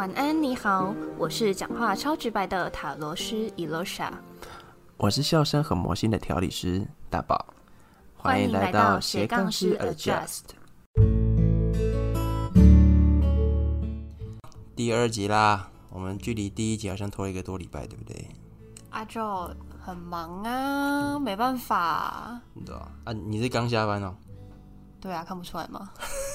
晚安，你好，我是讲话超直白的塔罗师伊洛莎，我是笑声很魔性的调理师大宝，欢迎来到斜杠师 Adjust。第二集啦，我们距离第一集好像拖了一个多礼拜，对不对？阿周很忙啊，没办法。你啊？你是刚下班哦？对啊，看不出来吗？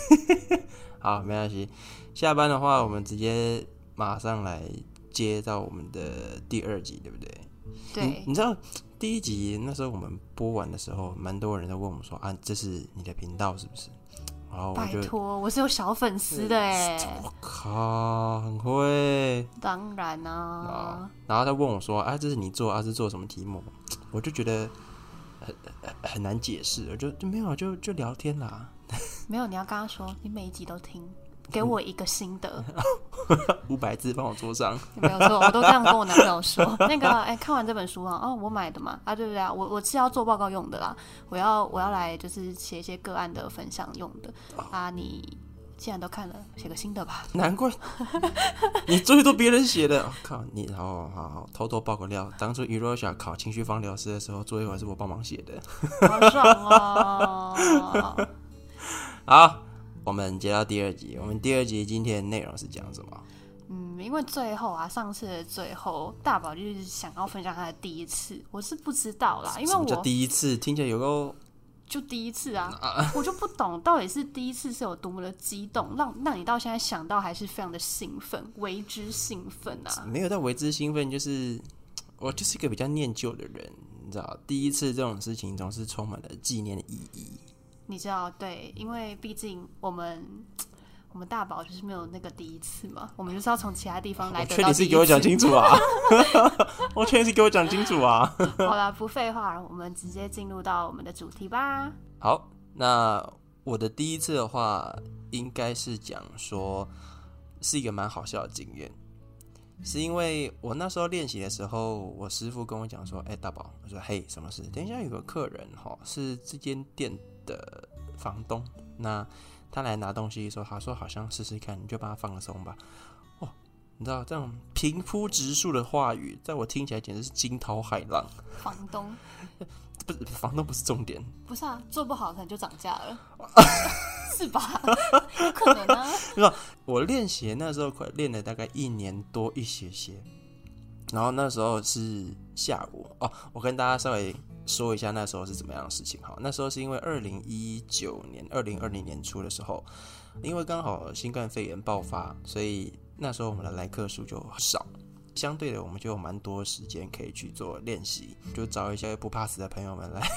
好，没关系。下班的话，我们直接马上来接到我们的第二集，对不对？对。你知道第一集那时候我们播完的时候，蛮多人都问我们说：“啊，这是你的频道是不是？”然后拜托，我是有小粉丝的哎！我靠，很会。当然啊。然后他问我说：“啊，这是你做，啊是做什么题目？”我就觉得很很难解释，我就就没有，就就聊天啦。没有，你要跟他说，你每一集都听。给我一个心得，五百字帮我做上，没有错，我都这样跟我男朋友说。那个，哎，看完这本书啊，哦，我买的嘛，啊，对不对啊？我我是要做报告用的啦，我要我要来就是写一些个案的分享用的啊。你既然都看了，写个心得吧。难怪你最多别人写的，我靠你，好好好，偷偷爆个料，当初余若小考情绪方疗师的时候，作业还是我帮忙写的，好爽哦！好。我们接到第二集，我们第二集今天的内容是讲什么？嗯，因为最后啊，上次的最后，大宝就是想要分享他的第一次，我是不知道啦，因为我第一次听起来有个就第一次啊，我就不懂到底是第一次是有多么的激动，让让你到现在想到还是非常的兴奋，为之兴奋啊？没有到为之兴奋，就是我就是一个比较念旧的人，你知道，第一次这种事情总是充满了纪念的意义。你知道，对，因为毕竟我们我们大宝就是没有那个第一次嘛，我们就是要从其他地方来。确定是给我讲清楚啊！我确定是给我讲清楚啊！好了，不废话，我们直接进入到我们的主题吧。好，那我的第一次的话，应该是讲说是一个蛮好笑的经验，是因为我那时候练习的时候，我师傅跟我讲说：“哎，大宝，我说嘿，什么事？等一下有个客人哈，是这间店。”的房东，那他来拿东西的时候，他说好像试试看，你就帮他放松吧。哦，你知道这种平铺直述的话语，在我听起来简直是惊涛骇浪。房东 不是房东，不是重点。不是啊，做不好可能就涨价了，是吧？有可能啊。那我练鞋那时候快练了大概一年多一些些，然后那时候是下午哦，我跟大家稍微。说一下那时候是怎么样的事情哈？那时候是因为二零一九年、二零二零年初的时候，因为刚好新冠肺炎爆发，所以那时候我们的来客数就少，相对的我们就有蛮多时间可以去做练习，就找一些不怕死的朋友们来，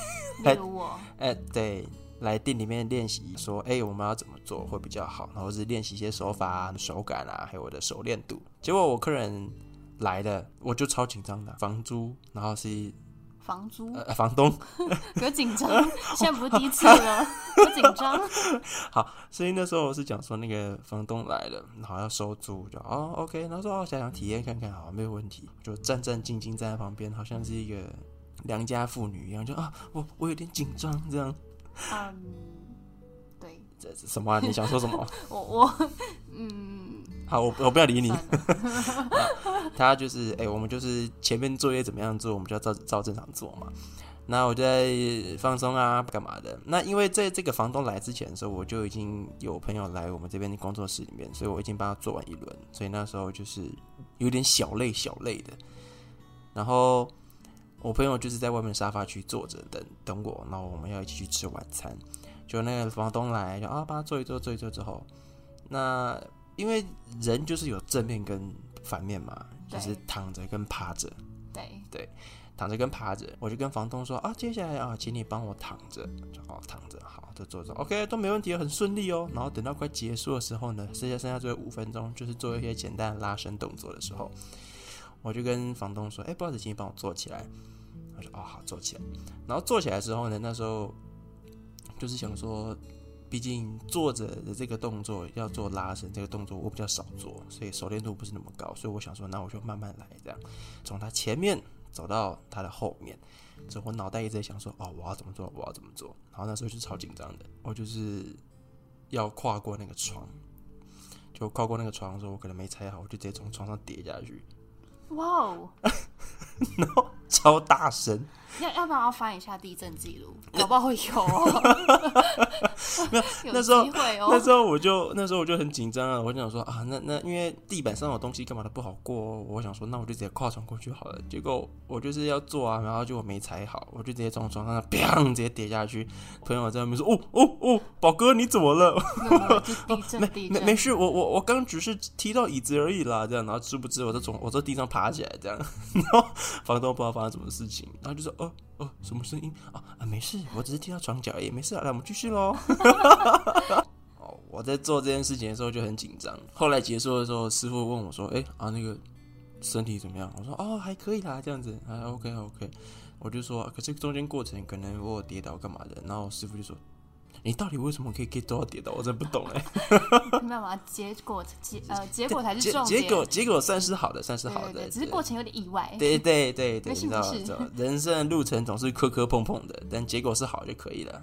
来我，哎，对，来店里面练习，说，哎，我们要怎么做会比较好，然后是练习一些手法啊、手感啊，还有我的熟练度。结果我客人来了，我就超紧张的，房租，然后是。房租，房东，有紧张，现在不是第一次了，有紧张。好，所以那时候我是讲说，那个房东来了，然后要收租，就哦，OK，然后说哦，想想体验看看，好，没有问题，就战战兢兢站在旁边，好像是一个良家妇女一样，就啊，我我有点紧张，这样。嗯，对，这什么？你想说什么？我我嗯。好，我我不要理你。他就是哎，我们就是前面作业怎么样做，我们就要照照正常做嘛。那我就在放松啊，干嘛的？那因为在这个房东来之前的时候，我就已经有朋友来我们这边的工作室里面，所以我已经帮他做完一轮。所以那时候就是有点小累小累的。然后我朋友就是在外面沙发区坐着等等我，然后我们要一起去吃晚餐。就那个房东来，就啊帮他做一做做一做之后，那。因为人就是有正面跟反面嘛，就是躺着跟趴着。对对，躺着跟趴着，我就跟房东说啊，接下来啊，请你帮我躺着，就好躺着，好，就坐着，OK，都没问题，很顺利哦。然后等到快结束的时候呢，剩下剩下最后五分钟，就是做一些简单的拉伸动作的时候，我就跟房东说，哎，不好意思，请你帮我坐起来。我说，哦，好，坐起来。然后坐起来之后呢，那时候就是想说。毕竟坐着的这个动作要做拉伸，这个动作我比较少做，所以熟练度不是那么高。所以我想说，那我就慢慢来，这样从他前面走到他的后面。所以我脑袋一直在想说，哦，我要怎么做？我要怎么做？然后那时候就超紧张的，我就是要跨过那个窗，就跨过那个床的时候，我可能没踩好，我就直接从床上跌下去，哇哦，然后超大声。要要不要翻一下地震记录？搞不好会有哦。有那时候哦。那时候我就那时候我就很紧张啊，我就想说啊，那那因为地板上有东西，干嘛都不好过、哦。我想说，那我就直接跨床过去好了。结果我就是要做啊，然后就我没踩好，我就直接从床上砰直接跌下去。朋友在外面说：“哦哦哦，宝哥你怎么了？”就地震地震，没没事，我我我刚只是踢到椅子而已啦，这样，然后殊不知我在从我在地上爬起来，这样，然后房东不知道发生什么事情，然后就说，哦哦，什么声音啊啊，没事，我只是踢到床角而已，没事啊，来我们继续喽。哦，我在做这件事情的时候就很紧张，后来结束的时候，师傅问我说，哎啊那个身体怎么样？我说哦还可以啦，这样子，还 OK OK，我就说，可是中间过程可能我跌倒干嘛的，然后师傅就说。你到底为什么可以 get 到跌倒？我真不懂哎。没有嘛？结果结呃 结果才是结重点。结果结果算是好的，算是好的，只是过程有点意外。对对对对，你知道人生的路程总是磕磕碰碰的，但结果是好就可以了。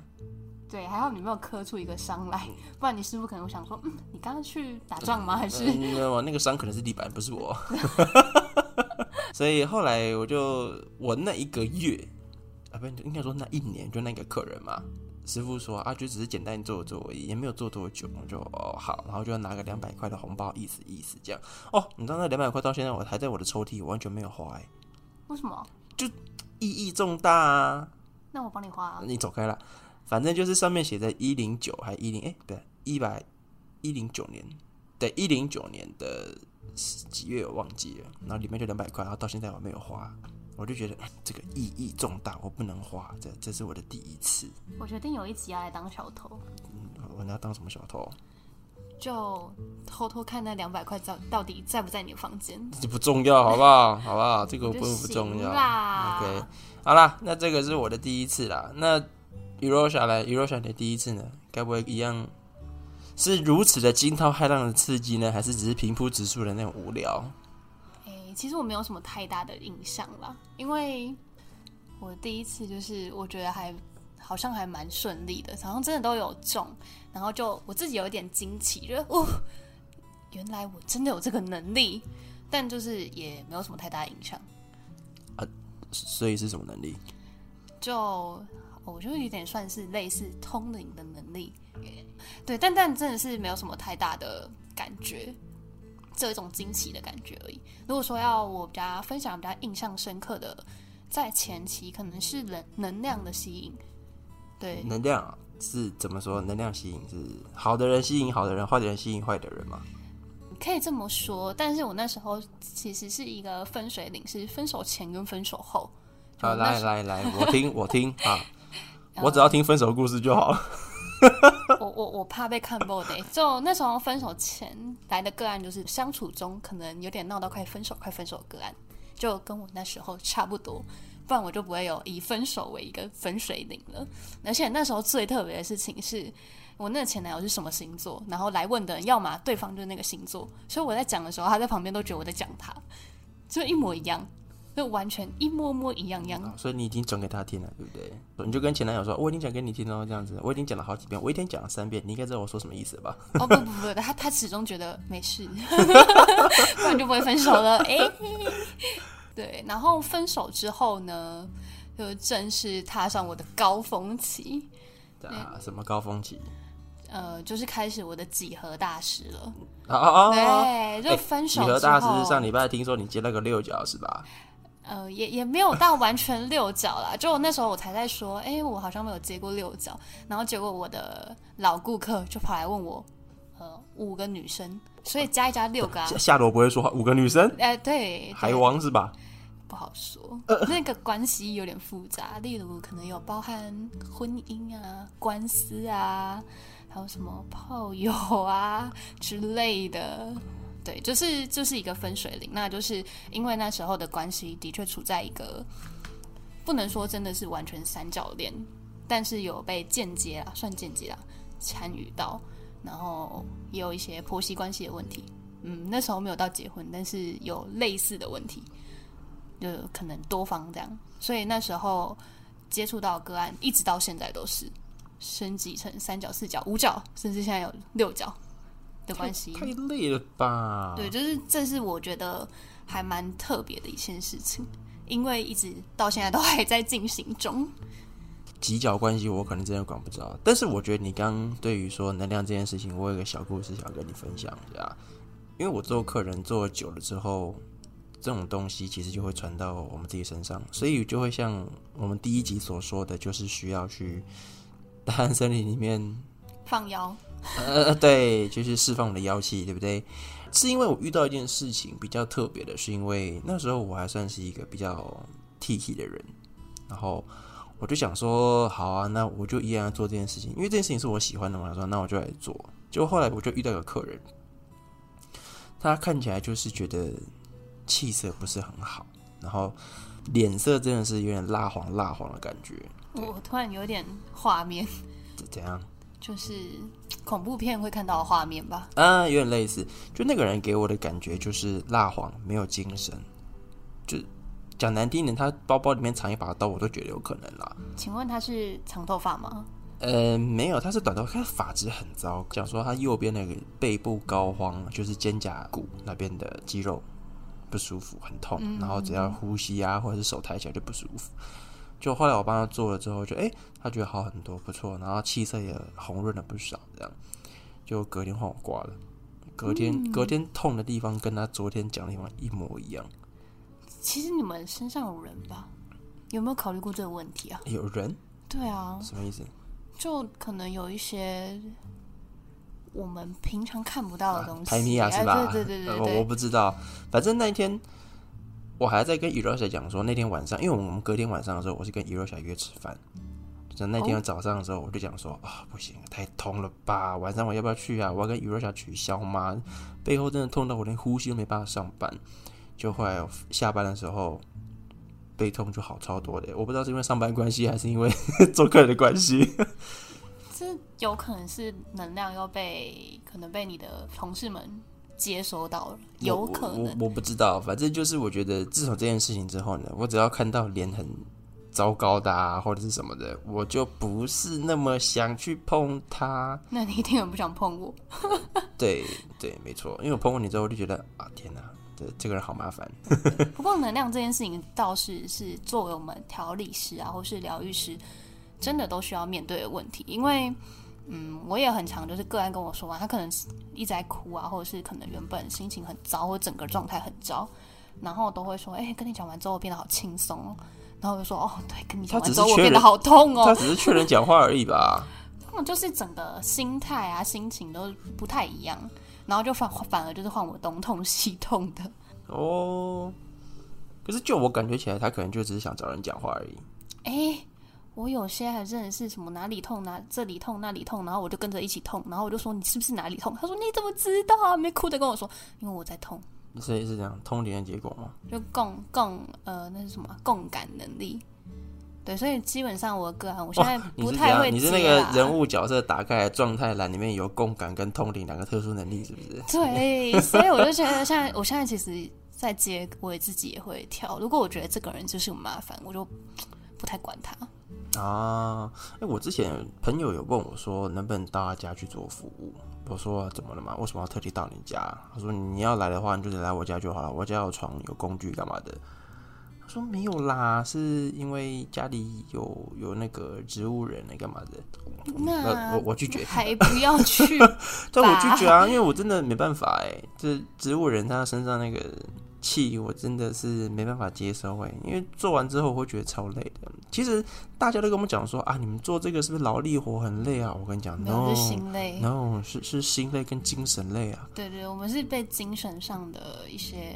对，还好你没有磕出一个伤来，不然你师傅可能会想说，嗯，你刚刚去打仗吗？还是嗯，我那个伤可能是地板，不是我。所以后来我就我那一个月啊，不应该说那一年，就那个客人嘛。师傅说啊，就只是简单做做而已，也没有做多久，我就哦好，然后就拿个两百块的红包，意思意思这样。哦，你知道那两百块到现在我还在我的抽屉，我完全没有花、欸，为什么？就意义重大啊！那我帮你花啊。你走开了，反正就是上面写着一零九还一零哎，不对，一百一零九年，对，一零九年的几月我忘记了，然后里面就两百块，然后到现在我没有花，我就觉得嗯这个意义重大，我不能花，这这是我的第一次，我决定有一集要来当小偷，我要当什么小偷？就偷偷看那两百块到到底在不在你的房间。这不重要，好不好？好不好？这个不就不重要。啦 OK，好啦，那这个是我的第一次啦。那 Erosia 来，Erosia 的第一次呢，该不会一样是如此的惊涛骇浪的刺激呢，还是只是平铺直述的那种无聊？诶、其实我没有什么太大的印象啦，因为我第一次就是我觉得还好像还蛮顺利的，好像真的都有中，然后就我自己有一点惊奇，觉得哦，原来我真的有这个能力，但就是也没有什么太大的影响，所以是什么能力？就我觉得有点算是类似通灵的能力，对，但但真的是没有什么太大的感觉，只有一种惊奇的感觉而已。如果说要我比较分享比较印象深刻的，在前期可能是能能量的吸引，对，能量啊是怎么说？能量吸引是好的人吸引好的人，坏的人吸引坏的人吗？可以这么说。但是我那时候其实是一个分水岭，是分手前跟分手后。好，来来来，我听我听啊，我只要听分手故事就好了。我我我怕被看爆的，就那时候分手前来的个案，就是相处中可能有点闹到快分手、快分手个案，就跟我那时候差不多，不然我就不会有以分手为一个分水岭了。而且那时候最特别的事情是。我那个前男友是什么星座？然后来问的，要么对方就是那个星座，所以我在讲的时候，他在旁边都觉得我在讲他，就一模一样，就完全一模模一样样。啊所以你已经转给他听了，对不对？你就跟前男友说，我已经讲给你听了，这样子，我已经讲了好几遍，我一天讲了三遍，你应该知道我说什么意思吧？哦不不不，他他始终觉得没事，不然就不会分手了。哎、对，然后分手之后呢，就正式踏上我的高峰期，啊，什么高峰期？呃，就是开始我的几何大师了。啊啊啊！对，就分手几何大师上礼拜听说你接了个六角是吧？呃，也也没有到完全六角啦，就那时候我才在说，哎、我好像没有接过六角，然后结果我的老顾客就跑来问我，呃，五个女生，所以加一加六个啊夏，夏罗不会说话，五个女生，哎、对，海王是吧？不好说，那个关系有点复杂，例如可能有包含婚姻啊、官司啊，还有什么炮友啊之类的。对，就是就是一个分水岭，那就是因为那时候的关系的确处在一个不能说真的是完全三角恋，但是有被间接啊，算间接啊参与到，然后也有一些婆媳关系的问题。嗯，那时候没有到结婚，但是有类似的问题。就可能多方这样，所以那时候接触到个案，一直到现在都是升级成三角、四角、五角，甚至现在有六角。的关系。太累了吧？对，就是这是我觉得还蛮特别的一件事情，因为一直到现在都还在进行中。几角关系我可能真的管不着，但是我觉得你刚对于说能量这件事情，我有个小故事想跟你分享一下。因为我做客人做久了之后，这种东西其实就会传到我们自己身上，所以就会像我们第一集所说的，就是需要去大汉森林里面放妖。呃，对，就是释放我的妖气，对不对？是因为我遇到一件事情比较特别的，是因为那时候我还算是一个比较 T T 的人，然后我就想说，好啊，那我就依然要做这件事情，因为这件事情是我喜欢的嘛，说那我就来做。结果后来我就遇到一个客人。他看起来就是觉得气色不是很好，然后脸色真的是有点蜡黄蜡黄的感觉。我突然有点画面，怎样？就是恐怖片会看到的画面吧？嗯，有点类似。就那个人给我的感觉就是蜡黄，没有精神。就讲难听点，他包包里面藏一把刀，我都觉得有可能啦。请问他是长头发吗？呃，没有，他是短头，他发质很糟。讲说他右边那个背部膏肓，就是肩胛骨那边的肌肉不舒服，很痛。然后只要呼吸啊，或者是手抬起来就不舒服。就后来我帮他做了之后，就哎，他觉得好很多，不错。然后气色也红润了不少，这样。就隔天换我挂了，隔天隔天痛的地方跟他昨天讲的地方一模一样。其实你们身上有人吧？有没有考虑过这个问题啊？有人？对啊。什么意思？就可能有一些我们平常看不到的东西，排米亚是吧？对对对对 我我不知道。反正那一天我还在跟伊若小讲说，那天晚上，因为我们隔天晚上的时候，我是跟伊若小约吃饭。就那天早上的时候，我就讲说啊，不行，太痛了吧？晚上我要不要去啊？我要跟伊若小取消吗？背后真的痛到我连呼吸都没办法上班。就后来下班的时候。背痛就好超多的，我不知道是因为上班关系还是因为 做客人的关系。这有可能是能量又被可能被你的同事们接收到了，有可能。我我不知道，反正就是我觉得自从这件事情之后呢，我只要看到脸很糟糕的啊，或者是什么的，我就不是那么想去碰他。那你一定很不想碰我。对对，没错，因为我碰过你之后，我就觉得啊，天哪！这这个人好麻烦。不过能量这件事情倒是是作为我们调理师啊，或是疗愈师，真的都需要面对的问题。因为，嗯，我也很常就是个案跟我说完，他可能一直在哭啊，或者是可能原本心情很糟，或整个状态很糟，然后都会说：“哎，跟你讲完之后我变得好轻松。”然后我就说：“哦，对，跟你讲完之后我变得好痛哦。”他只是劝人讲话而已吧？他们就是整个心态啊、心情都不太一样。然后就反反而就是换我东痛西痛的哦，可是就我感觉起来，他可能就只是想找人讲话而已。哎，我有些还真的是什么哪里痛哪这里痛那里痛，然后我就跟着一起痛，然后我就说你是不是哪里痛？他说你怎么知道？没哭的跟我说，因为我在痛。所以是这样通灵的结果吗？就共共呃那是什么共感能力。对，所以基本上我的个人，我现在不太会。你是那个人物角色打开状态栏里面有共感跟通灵两个特殊能力，是不是？对，所以我就觉得，现在我现在其实，在接我也自己也会跳。如果我觉得这个人就是很麻烦，我就不太管他。啊，哎，我之前朋友有问我说，能不能到他家去做服务？我说怎么了嘛？为什么要特地到你家？他说你要来的话，你就得来我家就好了。我家有床，有工具，干嘛的？他说没有啦，是因为家里有有那个植物人来干嘛的？那我我拒绝，还不要去。但我拒绝啊，因为我真的没办法哎，这植物人他身上那个气，我真的是没办法接受哎，因为做完之后我会觉得超累的。其实大家都跟我们讲说啊，你们做这个是不是劳力活很累啊？我跟你讲，no，是心累，no，是是心累跟精神累啊。对对，我们是被精神上的一些。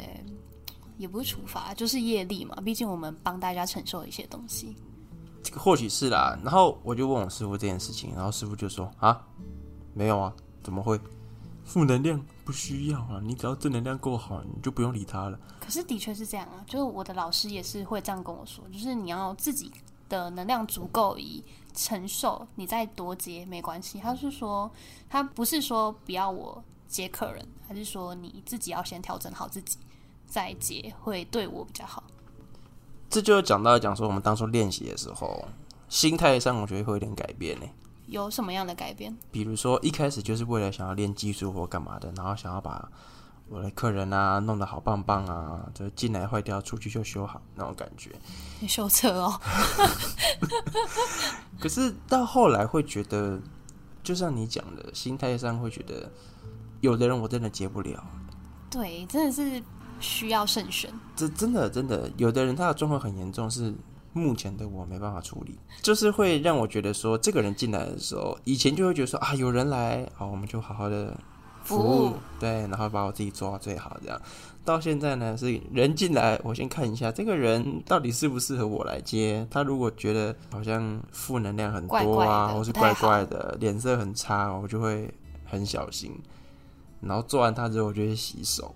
也不是处罚，就是业力嘛。毕竟我们帮大家承受一些东西，这个或许是啦。然后我就问我师傅这件事情，然后师傅就说：“啊，没有啊，怎么会？负能量不需要啊，你只要正能量够好，你就不用理他了。”可是的确是这样啊，就是我的老师也是会这样跟我说，就是你要自己的能量足够以承受，你再多接没关系。他是说，他不是说不要我接客人，还是说你自己要先调整好自己。再接会对我比较好。这就讲到讲说，我们当初练习的时候，心态上我觉得会有点改变呢。有什么样的改变？比如说一开始就是为了想要练技术或干嘛的，然后想要把我的客人啊弄得好棒棒啊，就进来坏掉，出去就修好那种感觉。你修车哦，可是到后来会觉得，就像你讲的，心态上会觉得，有的人我真的接不了。对，真的是需要慎选。这真的真的，有的人他的状况很严重，是目前的我没办法处理，就是会让我觉得说，这个人进来的时候，以前就会觉得说啊，有人来，好，我们就好好的服服务对，然后把我自己做到最好，这样。到现在呢，是人进来，我先看一下这个人到底适不适合我来接。他如果觉得好像负能量很多啊，怪怪或是怪怪的，脸色很差，我就会很小心。然后做完他之后，我就会洗手。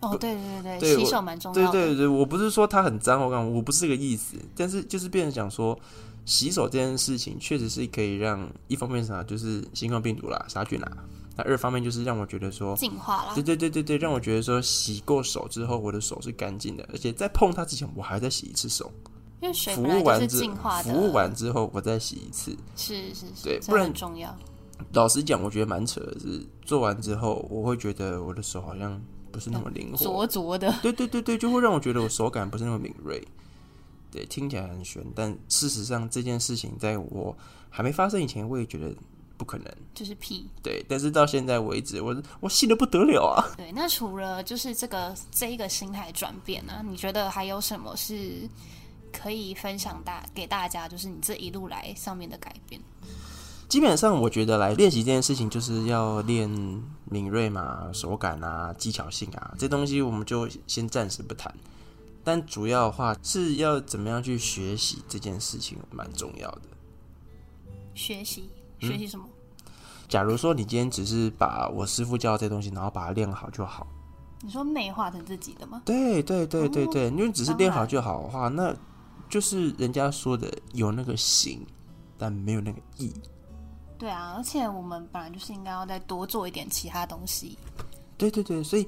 哦，对对对对洗手蛮重要的。对对对，我不是说它很脏，我讲我不是这个意思，但是就是变成讲说，洗手这件事情确实是可以让一方面是啥，就是新冠病毒啦、杀菌啦，那二方面就是让我觉得说，净化啦对，对对对对，让我觉得说洗过手之后，我的手是干净的，而且在碰它之前，我还在洗一次手，因为水服务完之。服务完之后，我再洗一次。是是是，对不然很重要。老实讲，我觉得蛮扯的是，做完之后，我会觉得我的手好像不是那么灵活，灼灼的，对对对对，就会让我觉得我手感不是那么敏锐。对，听起来很悬，但事实上这件事情在我还没发生以前，我也觉得不可能。就是屁。对，但是到现在为止，我我信的不得了啊！对，那除了就是这个这一个心态转变呢、你觉得还有什么是可以分享大给大家？就是你这一路来上面的改变。基本上，我觉得来练习这件事情，就是要练敏锐嘛、手感啊、技巧性啊，这东西我们就先暂时不谈。但主要的话是要怎么样去学习这件事情，蛮重要的。学习嗯学习什么？假如说你今天只是把我师傅教的这东西，然后把它练好就好。你说内化成自己的吗？对对对对哦对，因为只是练好就好的话，那就是人家说的有那个形，但没有那个意。对啊，而且我们本来就是应该要再多做一点其他东西。对对对，所以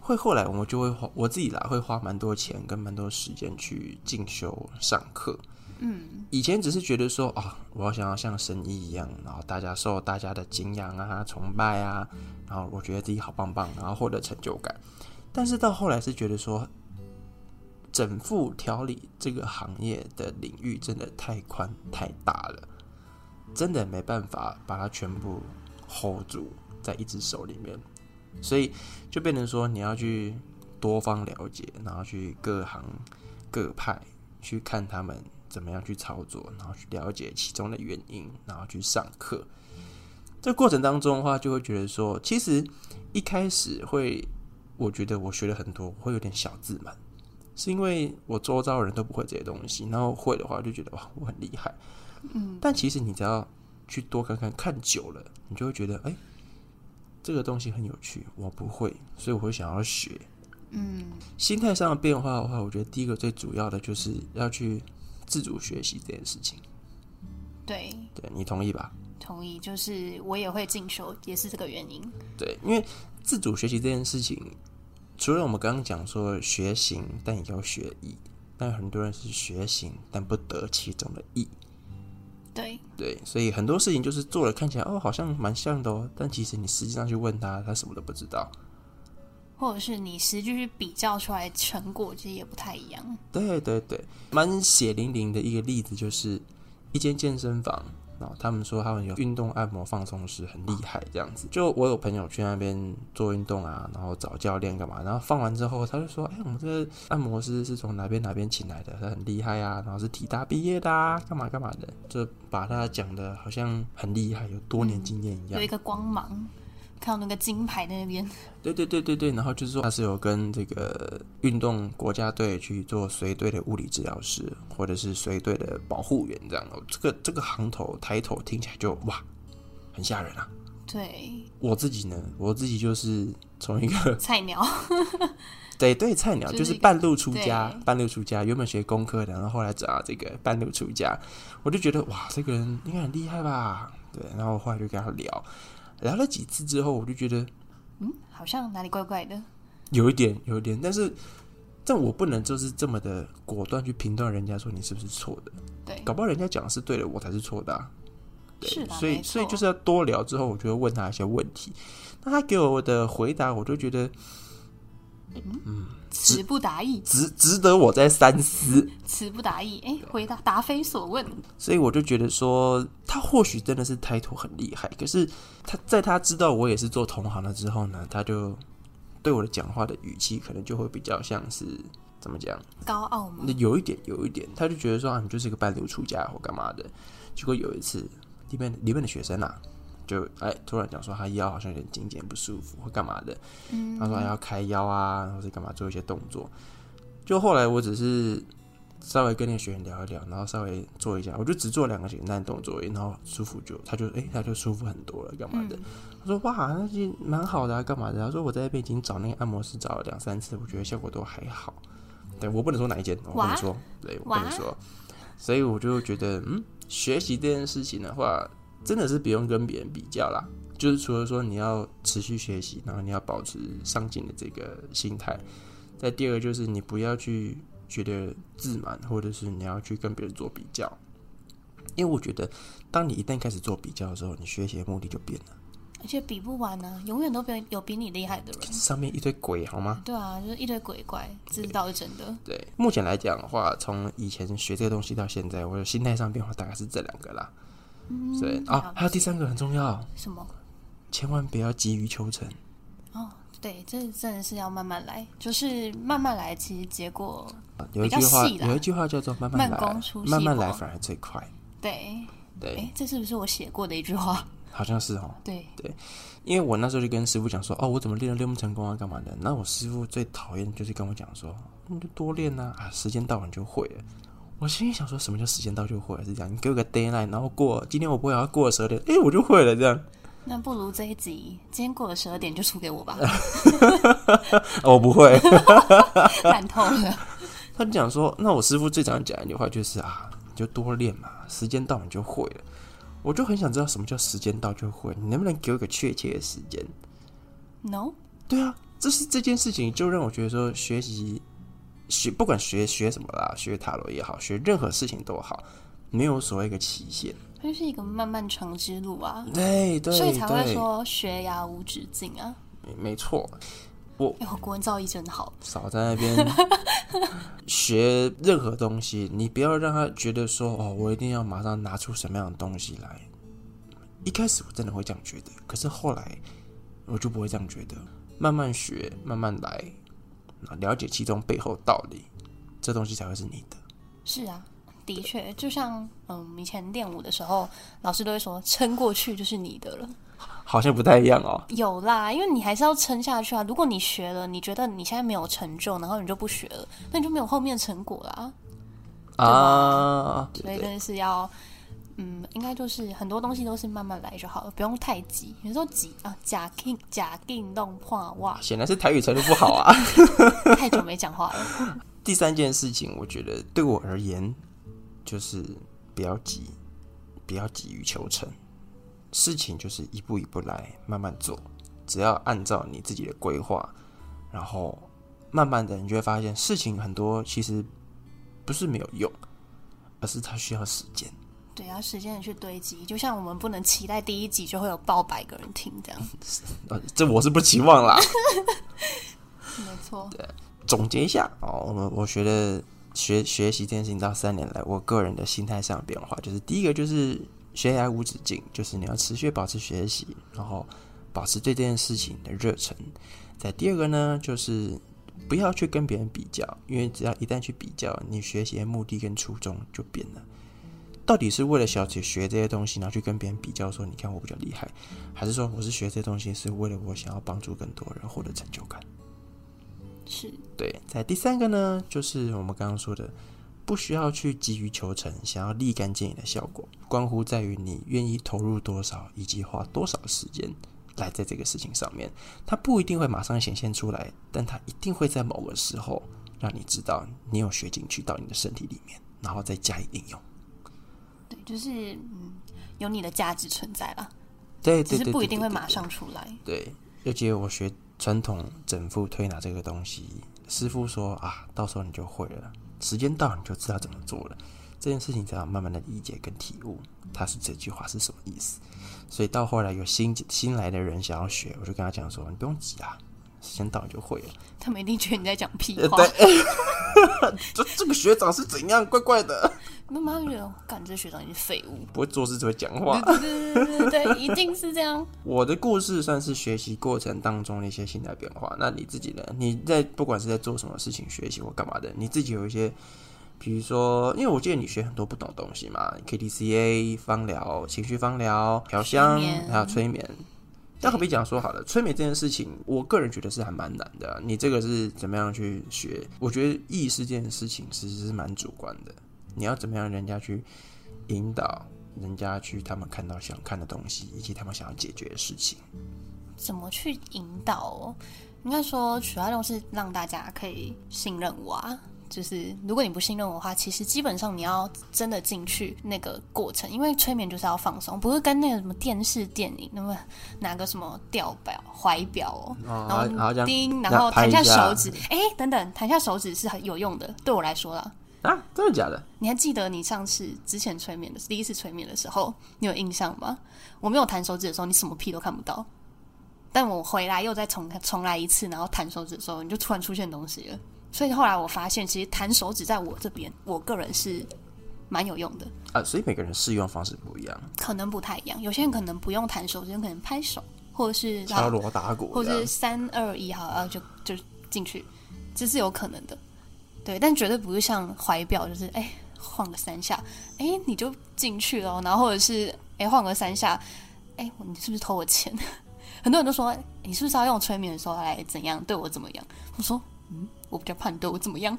会后来我们就会花我自己啦，会花蛮多钱跟蛮多时间去进修上课。嗯，以前只是觉得说啊，我要想要像神医一样，然后大家受大家的敬仰啊、崇拜啊，然后我觉得自己好棒棒，然后获得成就感。但是到后来是觉得说，整副调理这个行业的领域真的太宽太大了，真的没办法把它全部 hold 住在一只手里面，所以就变成说你要去多方了解，然后去各行各派去看他们怎么样去操作，然后去了解其中的原因，然后去上课。这过程当中的话，就会觉得说，其实一开始会，我觉得我学了很多，会有点小自满，是因为我周遭的人都不会这些东西，然后会的话就觉得哇，我很厉害。嗯，但其实你只要去多看看，看久了，你就会觉得，哎、这个东西很有趣，我不会，所以我会想要学。嗯，心态上的变化的话，我觉得第一个最主要的就是要去自主学习这件事情。对，对你同意吧？同意。就是我也会进修，也是这个原因。对，因为自主学习这件事情，除了我们刚刚讲说学行，但也要学艺，但很多人是学行，但不得其中的意。对，对，所以很多事情就是做了看起来哦，好像蛮像的哦，但其实你实际上去问他，他什么都不知道。或者是你实际去比较出来成果，其实也不太一样。对对对，蛮血淋淋的一个例子就是一间健身房，然后他们说他们有运动按摩放松师，很厉害这样子。就我有朋友去那边做运动啊，然后找教练干嘛，然后放完之后他就说：“哎，我们这个按摩师是从哪边哪边请来的，他很厉害啊，然后是体大毕业的啊，干嘛干嘛的，就把他讲的好像很厉害，有多年经验一样有一。个光芒，看到那个金牌在那边。对对对对对，然后就是说他是有跟这个运动国家队去做随队的物理治疗师，或者是随队的保护员这样的。这个这个行头抬头听起来就哇，很吓人啊！对，我自己呢，我自己就是从一个菜鸟。对对菜鸟，就就是是半路出家，半路出家，原本学工科的，然后后来找到这个半路出家，我就觉得哇，这个人应该很厉害吧？对，然后后来就跟他聊，聊了几次之后，我就觉得嗯，好像哪里怪怪的。有一点，有一点，但是但我不能就是这么的果断去评断人家说你是不是错的，对，搞不好人家讲的是对的，我才是错的、啊。是，所以所以就是要多聊之后，我就会问他一些问题。那他给我的回答，我就觉得词不达意，值值得我再三思。词不达意，哎，回答答非所问，所以我就觉得说，他或许真的是胎托很厉害，可是他在他知道我也是做同行了之后呢，他就对我的讲话的语气可能就会比较像是怎么讲，高傲吗？有一点有一点，他就觉得说啊，你就是一个半路出家或干嘛的。结果有一次，里面里面的学生啊，就哎突然讲说他腰好像有点紧紧不舒服或干嘛的，他说还要开腰啊，或是干嘛做一些动作。就后来我只是稍微跟那个学员聊一聊，然后稍微做一下，我就只做两个简单的动作，然后舒服就他就哎、他就舒服很多了，干嘛的？他说哇，那就蛮好的啊，干嘛的？他说我在那边已经找那个按摩师找了两三次，我觉得效果都还好。对我不能说哪一间，我不能说，对我不能说，所以我就觉得，嗯，学习这件事情的话，真的是不用跟别人比较啦。就是除了说你要持续学习，然后你要保持上进的这个心态，再第二个就是你不要去觉得自满，或者是你要去跟别人做比较，因为我觉得当你一旦开始做比较的时候，你学习的目的就变了。而且比不完呢、永远都比有比你厉害的人。上面一堆鬼，好吗？对啊，就是一堆鬼怪，这是倒是真的。对，目前来讲的话，从以前学这个东西到现在，我的心态上变化大概是这两个啦。对啊，还有第三个很重要，什么？千万不要急于求成。哦，对，这真的是要慢慢来，就是慢慢来，其实结果有一句话，有一句话叫做“慢慢慢来慢慢来反而最快对。”。对，哎，这是不是我写过的一句话？好像是哦。对对，因为我那时候就跟师傅讲说，哦，我怎么练都练不成功啊，干嘛的？那我师傅最讨厌就是跟我讲说，你就多练呐、啊，时间到了你就会了。我心里想说，什么叫时间到就会？是这样，你给我个 d a y l i n e 然后过今天我不会，然后过了十二点，哎，我就会了，这样。那不如这一集今天过了十二点就出给我吧，哦我不会。烂透了。他就讲说，那我师傅最常讲一句话就是啊，你就多练嘛，时间到你就会了。我就很想知道什么叫时间到就会，你能不能给我一个确切的时间？No，对啊，这是这件事情就让我觉得说，学习学不管学学什么啦，学塔罗也好，学任何事情都好，没有所谓一个期限。它就是一个漫漫长之路啊，对对所以才会，说学涯无止境啊。没没错，哎，我国文造诣真好。少在那边 学任何东西，你不要让他觉得说哦，我一定要马上拿出什么样的东西来。一开始我真的会这样觉得，可是后来我就不会这样觉得，慢慢学，慢慢来，那了解其中背后道理，这东西才会是你的。是啊，的确，就像嗯，以前练舞的时候，老师都会说撑过去就是你的了。好像不太一样哦。有啦，因为你还是要撑下去啊。如果你学了，你觉得你现在没有成就，然后你就不学了，那你就没有后面的成果啦。啊，对对所以真的是要，嗯，应该就是很多东西都是慢慢来就好了，不用太急。有时候急啊，假定假定弄破哇，显然是台语程度不好啊。太久没讲话了。第三件事情，我觉得对我而言，就是不要急，不要急于求成，事情就是一步一步来，慢慢做，只要按照你自己的规划，然后慢慢的，你就会发现事情很多其实不是没有用，而是它需要时间。对，要时间的去堆积，就像我们不能期待第一集就会有爆百个人听这样。呃，这我是不期望啦。没错，对总结一下哦，我们我觉得学学习这件事情到三年来，我个人的心态上的变化，就是第一个就是学涯无止境，就是你要持续保持学习，然后保持对这件事情的热忱。在第二个呢，就是不要去跟别人比较，因为只要一旦去比较，你学习的目的跟初衷就变了。到底是为了小姐学这些东西，然后去跟别人比较，说你看我比较厉害，还是说我是学这些东西是为了我想要帮助更多人获得成就感？是对，在第三个呢，就是我们刚刚说的，不需要去急于求成，想要立竿见影的效果，关乎在于你愿意投入多少，以及花多少时间来在这个事情上面。它不一定会马上显现出来，但它一定会在某个时候让你知道你有学进去到你的身体里面，然后再加以应用。对，就是嗯，有你的价值存在吧，对只是不一定会马上出来。对，尤其我学传统整复推拿这个东西，师傅说啊，到时候你就会了，时间到你就知道怎么做了。这件事情才要慢慢的理解跟体悟，他是这句话是什么意思。所以到后来有新新来的人想要学，我就跟他讲说：“你不用急啊，时间到你就会了。他们一定觉得你在讲屁呃”话。对，这这个学长是怎样，怪怪的，妈妈觉得，感这学长你是废物。不会做事只会讲话。对对对对对对，一定是这样。我的故事算是学习过程当中的一些心态变化。那你自己呢？你在不管是在做什么事情，学习或干嘛的，你自己有一些，比如说，因为我记得你学很多不懂的东西嘛，K D C A、芳疗、情绪芳疗、调香还有催眠。那可不可以讲说好了，催眠这件事情，我个人觉得是还蛮难的、你这个是怎么样去学？我觉得意识这件事情其实是蛮主观的，你要怎么样人家去引导人家去他们看到想看的东西，以及他们想要解决的事情。怎么去引导哦？应该说，主要用是让大家可以信任我啊。就是如果你不信任我的话，其实基本上你要真的进去那个过程，因为催眠就是要放松，不是跟那个什么电视电影那么拿个什么吊表、怀表哦，哦，然然后叮，然后弹下手指，哎，等等，弹下手指是很有用的，对我来说啦。啊，真的假的？你还记得你上次之前催眠的第一次催眠的时候，你有印象吗？我没有弹手指的时候，你什么屁都看不到。但我回来又再重重来一次，然后弹手指的时候，你就突然出现东西了。所以后来我发现，其实弹手指在我这边，我个人是蛮有用的，啊，所以每个人适用方式不一样，可能不太一样。有些人可能不用弹手指，可能拍手，或者是敲锣打鼓或者是。三二一，好，然后就就进去，这是有可能的，对，但绝对不是像怀表，就是哎晃个三下，哎你就进去了哦，然后或者是哎晃个三下，哎你是不是偷我钱？很多人都说你是不是要用催眠的时候来怎样对我怎么样？我说嗯，我比较怕你对我怎么样。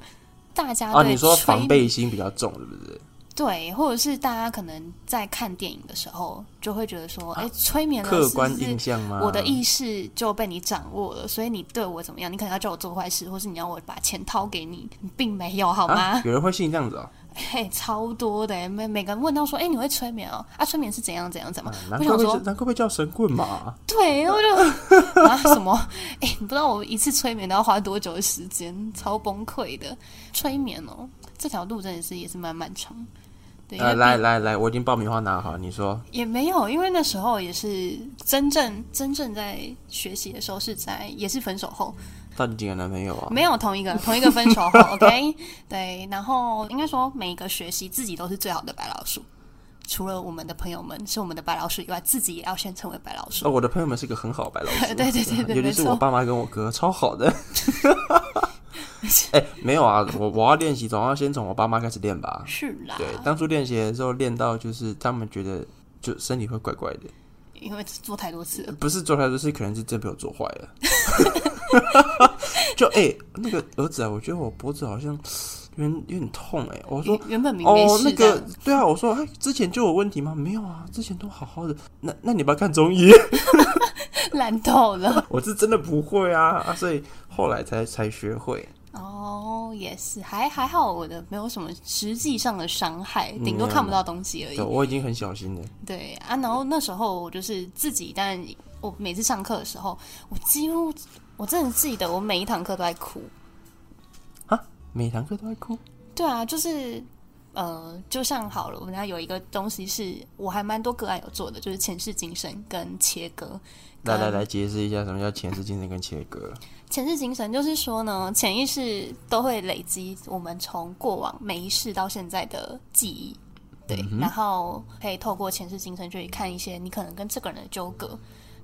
大家啊，对你说防备心比较重，是不是？对，或者是大家可能在看电影的时候就会觉得说，哎、催眠了客观印象吗？我的意识就被你掌握了，所以你对我怎么样？你可能要叫我做坏事，或是你要我把钱掏给你，你并没有好吗？啊，有人会信这样子哦，嘿，超多的，每每个人问到说，哎、你会催眠哦？啊，催眠是怎样怎样怎样？啊难怪会我想说，难怪会叫神棍嘛。对，然后就 啊什么？哎、你不知道我一次催眠都要花多久的时间，超崩溃的。催眠哦，这条路真的是也是蛮漫长。对，呃，来来来，我已经爆米花拿好，你说也没有，因为那时候也是真正真正在学习的时候是在也是分手后，到底几个男朋友啊？没有同一个 同一个分手后，OK，对，然后应该说每一个学习自己都是最好的白老鼠，除了我们的朋友们是我们的白老鼠以外，自己也要先成为白老鼠。哦，我的朋友们是一个很好的白老鼠，对对对对尤其是我爸妈跟我哥，超好的。哎、没有啊，我我要练习，总要先从我爸妈开始练吧。是啦，对，当初练习的时候练到就是他们觉得就身体会怪怪的，因为做太多次了，不是做太多次，可能是真被我做坏了。就哎、那个儿子啊，我觉得我脖子好像有点有点痛哎、我说原原本哦，那个对啊，我说哎，之前就有问题吗？没有啊，之前都好好的。那那你不要看中医，烂透了。我是真的不会啊啊，所以后来才才学会。哦，也是，还还好，我的没有什么实际上的伤害，顶多嗯看不到东西而已对，。我已经很小心了。对啊，然后那时候我就是自己，但我每次上课的时候，我几乎我真的记得我每一堂课都在哭。啊每堂课都在哭。对啊，就是呃，就像好了，我们家有一个东西是我还蛮多个案有做的，就是前世今生跟切割。跟来来来，解释一下什么叫前世今生跟切割。前世今生就是说呢，潜意识都会累积我们从过往每一世到现在的记忆，对，然后可以透过前世今生去看一些你可能跟这个人的纠葛，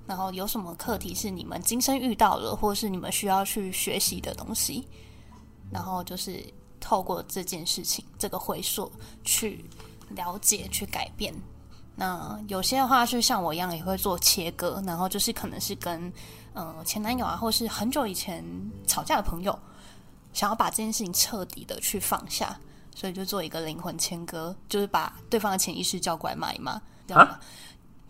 然后有什么课题是你们今生遇到了，或是你们需要去学习的东西，然后就是透过这件事情这个回溯去了解、去改变。那有些的话是像我一样也会做切割，然后就是可能是跟呃前男友啊，或是很久以前吵架的朋友，想要把这件事情彻底的去放下，所以就做一个灵魂切割，就是把对方的潜意识叫过来骂一骂，这样吗？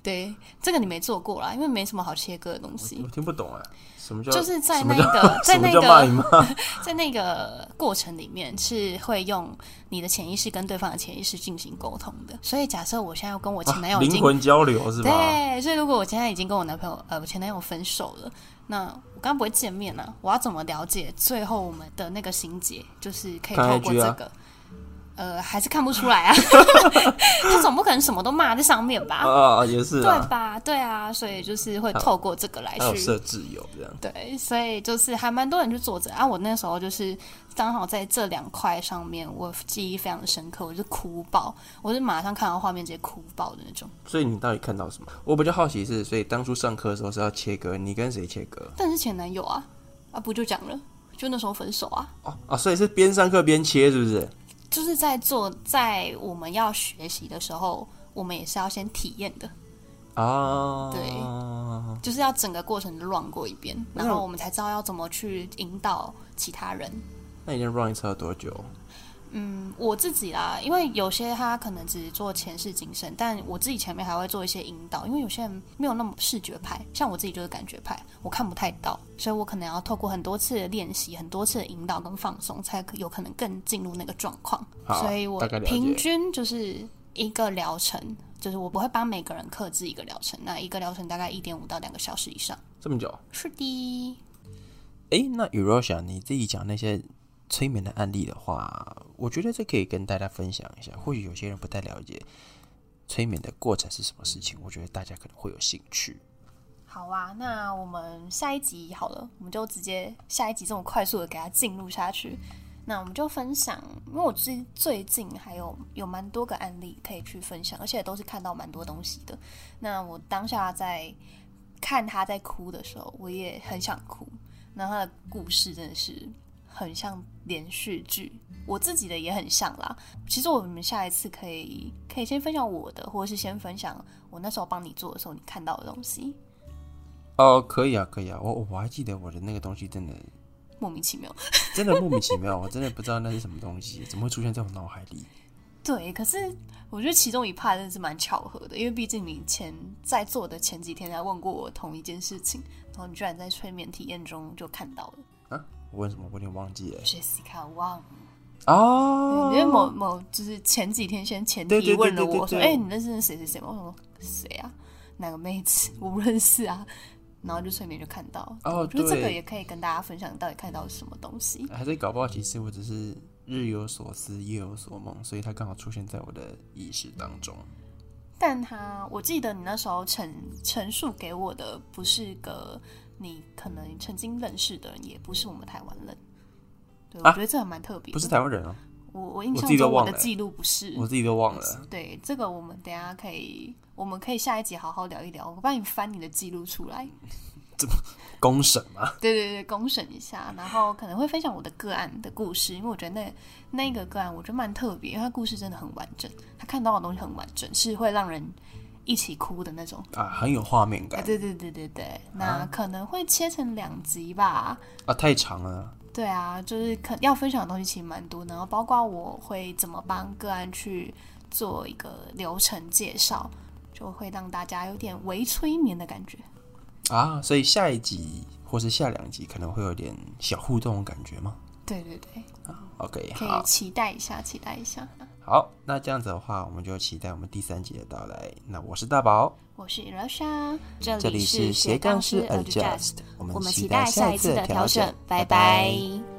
对，这个你没做过啦，因为没什么好切割的东西我，听不懂哎，什么叫就是在那个 在那个？在那个过程里面是会用你的潜意识跟对方的潜意识进行沟通的。所以假设我现在要跟我前男友灵魂交流是吧？对，所以如果我现在已经跟我男朋友呃我前男友分手了，那我刚刚不会见面啊，我要怎么了解最后我们的那个心结？就是可以透过这个。呃，还是看不出来啊。他总不可能什么都骂在上面吧？啊，也是对啊，吧？对啊，所以就是会透过这个来去设置有这样。对，所以就是还蛮多人去做这啊。我那时候就是刚好在这两块上面，我记忆非常的深刻，我就哭爆，我是马上看到画面直接哭爆的那种。所以你到底看到什么？我比较好奇是，所以当初上课的时候是要切割，你跟谁切割？但是前男友啊啊，不就讲了，就那时候分手啊，哦啊，所以是边上课边切，是不是？就是在做在我们要学习的时候，我们也是要先体验的，啊，对就是要整个过程都乱过一遍，然后我们才知道要怎么去引导其他人。那你先 run 一次要多久？嗯，我自己啦，因为有些他可能只做前世今生，但我自己前面还会做一些引导，因为有些人没有那么视觉派，像我自己就是感觉派，我看不太到，所以我可能要透过很多次的练习、很多次的引导跟放松，才可有可能更进入那个状况。所以我平均就是一个疗程，就是我不会帮每个人克制一个疗程，那一个疗程大概一点五到两个小时以上。这么久？是的，诶，那 Erosia 你自己讲那些催眠的案例的话，我觉得这可以跟大家分享一下。或许有些人不太了解催眠的过程是什么事情，我觉得大家可能会有兴趣。好啊，那我们下一集好了，我们就直接下一集这么快速的给它进入下去。那我们就分享，因为我最最近还有有蛮多个案例可以去分享，而且都是看到蛮多东西的。那我当下在看他在哭的时候，我也很想哭。那他的故事真的是很像连续剧，我自己的也很像啦。其实我们下一次可以可以先分享我的，或者是先分享我那时候帮你做的时候你看到的东西。哦，可以啊，可以啊，我我还记得我的那个东西真的莫名其妙。真的莫名其妙，我真的不知道那是什么东西，怎么会出现在我脑海里？对，可是我觉得其中一 part 真的是蛮巧合的，因为毕竟你前在做的前几天还问过我同一件事情，然后你居然在催眠体验中就看到了啊？我问什么？我有点忘记了。Jessica Wang。哦，因为某某就是前几天先前提问了我说：“对对对哎、你认识谁谁谁吗？”我说：“谁啊？哪个妹子？我不认识啊。”然后就催眠就看到，哦我觉得这个也可以跟大家分享，到底看到什么东西。还是搞不好，其实我只是日有所思，夜有所梦，所以它刚好出现在我的意识当中。但他，我记得你那时候陈陈述给我的不是个你可能曾经认识的人，也不是我们台湾人。对，我啊觉得这还蛮特别的。不是台湾人啊，我我印象中我的记录不是。我自己都忘了。对，这个我们等下可以，我们可以下一集好好聊一聊。我帮你翻你的记录出来。公审吗，对对对，公审一下，然后可能会分享我的个案的故事，因为我觉得那那个个案我觉得蛮特别，因为他故事真的很完整，他看到的东西很完整，是会让人一起哭的那种。啊，很有画面哎，感对对对对对，那可能会切成两集吧。啊，太长了。对啊，就是可要分享的东西其实蛮多，然后包括我会怎么帮个案去做一个流程介绍，就会让大家有点微催眠的感觉。啊，所以下一集或是下两集可能会有点小互动的感觉吗对对对，啊？OK，可以，期待一下，期待一下。好，那这样子的话，我们就期待我们第三集的到来。那我是大宝，我是 Russia，这这里是斜杠式 Adjust，我我们期待待下一次的的调整调整，拜拜。拜拜